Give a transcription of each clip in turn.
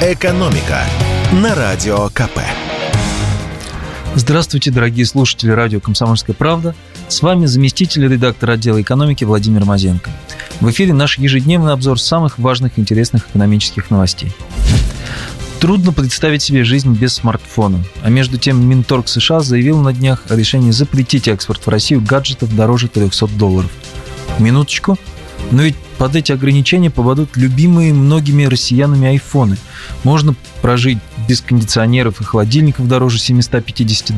«Экономика» на Радио КП. Здравствуйте, дорогие слушатели радио «Комсомольская правда». С вами заместитель редактора отдела экономики Владимир Мазенко. В эфире наш ежедневный обзор самых важных и интересных экономических новостей. Трудно представить себе жизнь без смартфона. А между тем Минторг США заявил на днях о решении запретить экспорт в Россию гаджетов дороже 300 долларов. Минуточку. Но ведь под эти ограничения попадут любимые многими россиянами айфоны. Можно прожить без кондиционеров и холодильников дороже 750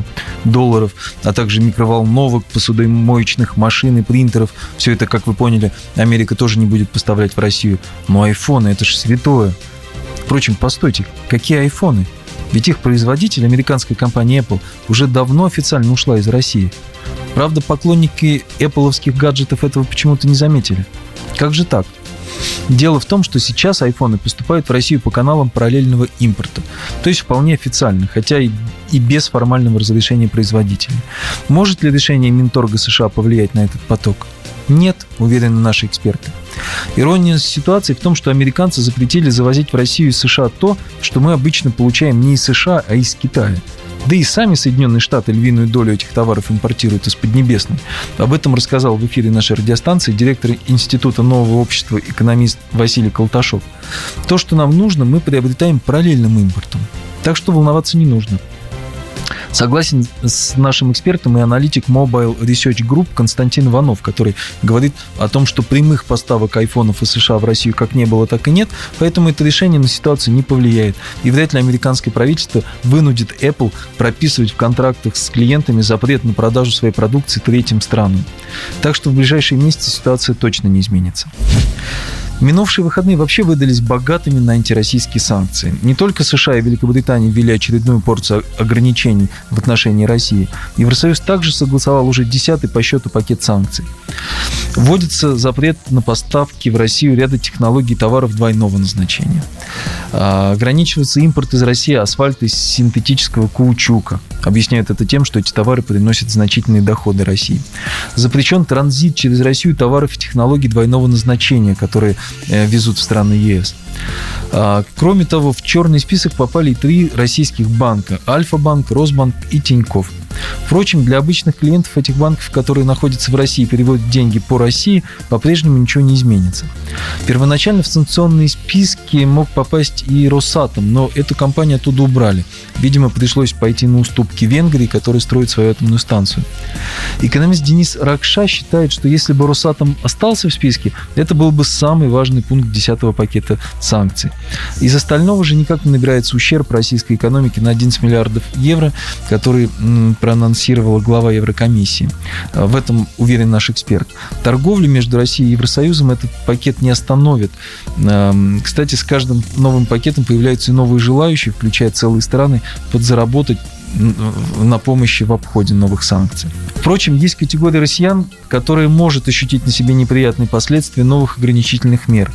долларов, а также микроволновок, посудомоечных машин и принтеров. Все это, как вы поняли, Америка тоже не будет поставлять в Россию. Но айфоны – это же святое. Впрочем, постойте, какие айфоны? Ведь их производитель, американская компания Apple, уже давно официально ушла из России. Правда, поклонники Apple'овских гаджетов этого почему-то не заметили. Как же так? Дело в том, что сейчас айфоны поступают в Россию по каналам параллельного импорта, то есть вполне официально, хотя и, и без формального разрешения производителя. Может ли решение Минторга США повлиять на этот поток? Нет, уверены наши эксперты. Ирония ситуации в том, что американцы запретили завозить в Россию из США то, что мы обычно получаем не из США, а из Китая – да и сами Соединенные Штаты львиную долю этих товаров импортируют из Поднебесной. Об этом рассказал в эфире нашей радиостанции директор Института нового общества экономист Василий Колташов. То, что нам нужно, мы приобретаем параллельным импортом. Так что волноваться не нужно. Согласен с нашим экспертом и аналитик Mobile Research Group Константин Иванов, который говорит о том, что прямых поставок айфонов из США в Россию как не было, так и нет, поэтому это решение на ситуацию не повлияет. И вряд ли американское правительство вынудит Apple прописывать в контрактах с клиентами запрет на продажу своей продукции третьим странам. Так что в ближайшие месяцы ситуация точно не изменится. Минувшие выходные вообще выдались богатыми на антироссийские санкции. Не только США и Великобритания ввели очередную порцию ограничений в отношении России. Евросоюз также согласовал уже десятый по счету пакет санкций. Вводится запрет на поставки в Россию ряда технологий товаров двойного назначения. А, ограничивается импорт из России асфальта из синтетического каучука. Объясняют это тем, что эти товары приносят значительные доходы России. Запрещен транзит через Россию товаров и технологий двойного назначения, которые Э, везут в страны ЕС. А, кроме того, в черный список попали три российских банка – Альфа-банк, Росбанк и Тиньков – Впрочем, для обычных клиентов этих банков, которые находятся в России и переводят деньги по России, по-прежнему ничего не изменится. Первоначально в санкционные списки мог попасть и Росатом, но эту компанию оттуда убрали. Видимо, пришлось пойти на уступки Венгрии, которая строит свою атомную станцию. Экономист Денис Ракша считает, что если бы Росатом остался в списке, это был бы самый важный пункт 10 пакета санкций. Из остального же никак не набирается ущерб российской экономике на 11 миллиардов евро, который проанонсировала глава Еврокомиссии. Э, в этом уверен наш эксперт. Торговлю между Россией и Евросоюзом этот пакет не остановит. Эм, кстати, с каждым новым пакетом появляются и новые желающие, включая целые страны, подзаработать на помощи в обходе новых санкций. Впрочем, есть категория россиян, которая может ощутить на себе неприятные последствия новых ограничительных мер.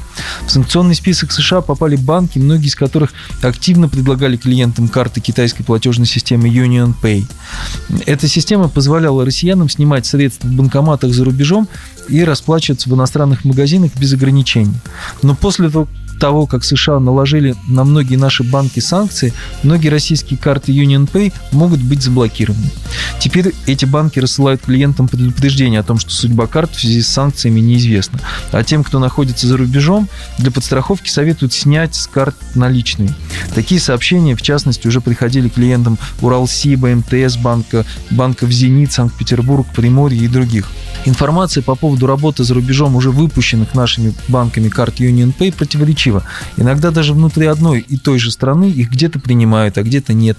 В санкционный список США попали банки, многие из которых активно предлагали клиентам карты китайской платежной системы Union Pay. Эта система позволяла россиянам снимать средства в банкоматах за рубежом и расплачиваться в иностранных магазинах без ограничений. Но после того, того, как США наложили на многие наши банки санкции, многие российские карты Union Pay могут быть заблокированы. Теперь эти банки рассылают клиентам предупреждение о том, что судьба карт в связи с санкциями неизвестна. А тем, кто находится за рубежом, для подстраховки советуют снять с карт наличные. Такие сообщения, в частности, уже приходили клиентам Уралсиба, МТС банка, банков «Зенит», Санкт-Петербург, Приморье и других. Информация по поводу работы за рубежом уже выпущенных нашими банками карт Union Pay противоречива. Иногда даже внутри одной и той же страны их где-то принимают, а где-то нет.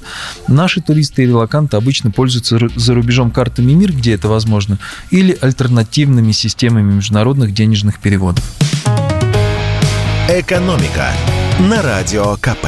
Наши туристы и релаканты обычно пользуются за рубежом картами МИР, где это возможно, или альтернативными системами международных денежных переводов. Экономика на радио КП.